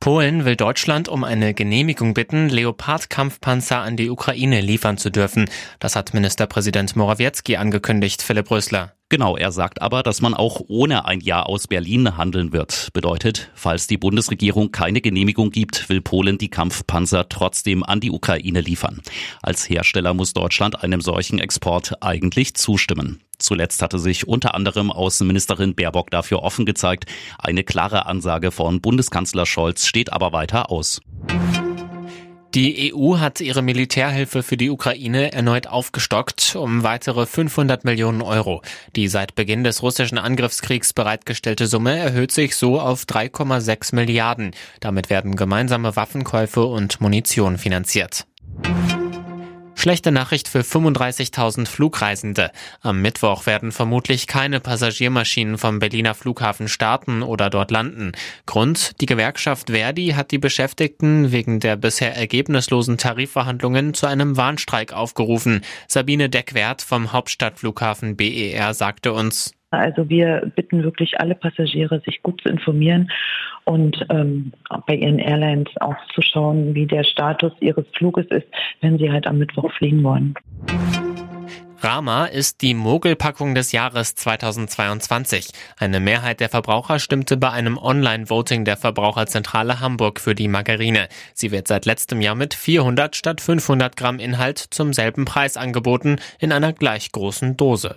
Polen will Deutschland um eine Genehmigung bitten, Leopard-Kampfpanzer an die Ukraine liefern zu dürfen. Das hat Ministerpräsident Morawiecki angekündigt, Philipp Rösler. Genau, er sagt aber, dass man auch ohne ein Ja aus Berlin handeln wird. Bedeutet, falls die Bundesregierung keine Genehmigung gibt, will Polen die Kampfpanzer trotzdem an die Ukraine liefern. Als Hersteller muss Deutschland einem solchen Export eigentlich zustimmen. Zuletzt hatte sich unter anderem Außenministerin Baerbock dafür offen gezeigt. Eine klare Ansage von Bundeskanzler Scholz steht aber weiter aus. Die EU hat ihre Militärhilfe für die Ukraine erneut aufgestockt um weitere 500 Millionen Euro. Die seit Beginn des russischen Angriffskriegs bereitgestellte Summe erhöht sich so auf 3,6 Milliarden. Damit werden gemeinsame Waffenkäufe und Munition finanziert. Schlechte Nachricht für 35.000 Flugreisende. Am Mittwoch werden vermutlich keine Passagiermaschinen vom Berliner Flughafen starten oder dort landen. Grund, die Gewerkschaft Verdi hat die Beschäftigten wegen der bisher ergebnislosen Tarifverhandlungen zu einem Warnstreik aufgerufen. Sabine Deckwert vom Hauptstadtflughafen BER sagte uns, also wir bitten wirklich alle Passagiere, sich gut zu informieren und ähm, bei ihren Airlines auch zu schauen, wie der Status ihres Fluges ist, wenn sie halt am Mittwoch fliegen wollen. Rama ist die Mogelpackung des Jahres 2022. Eine Mehrheit der Verbraucher stimmte bei einem Online-Voting der Verbraucherzentrale Hamburg für die Margarine. Sie wird seit letztem Jahr mit 400 statt 500 Gramm Inhalt zum selben Preis angeboten in einer gleich großen Dose.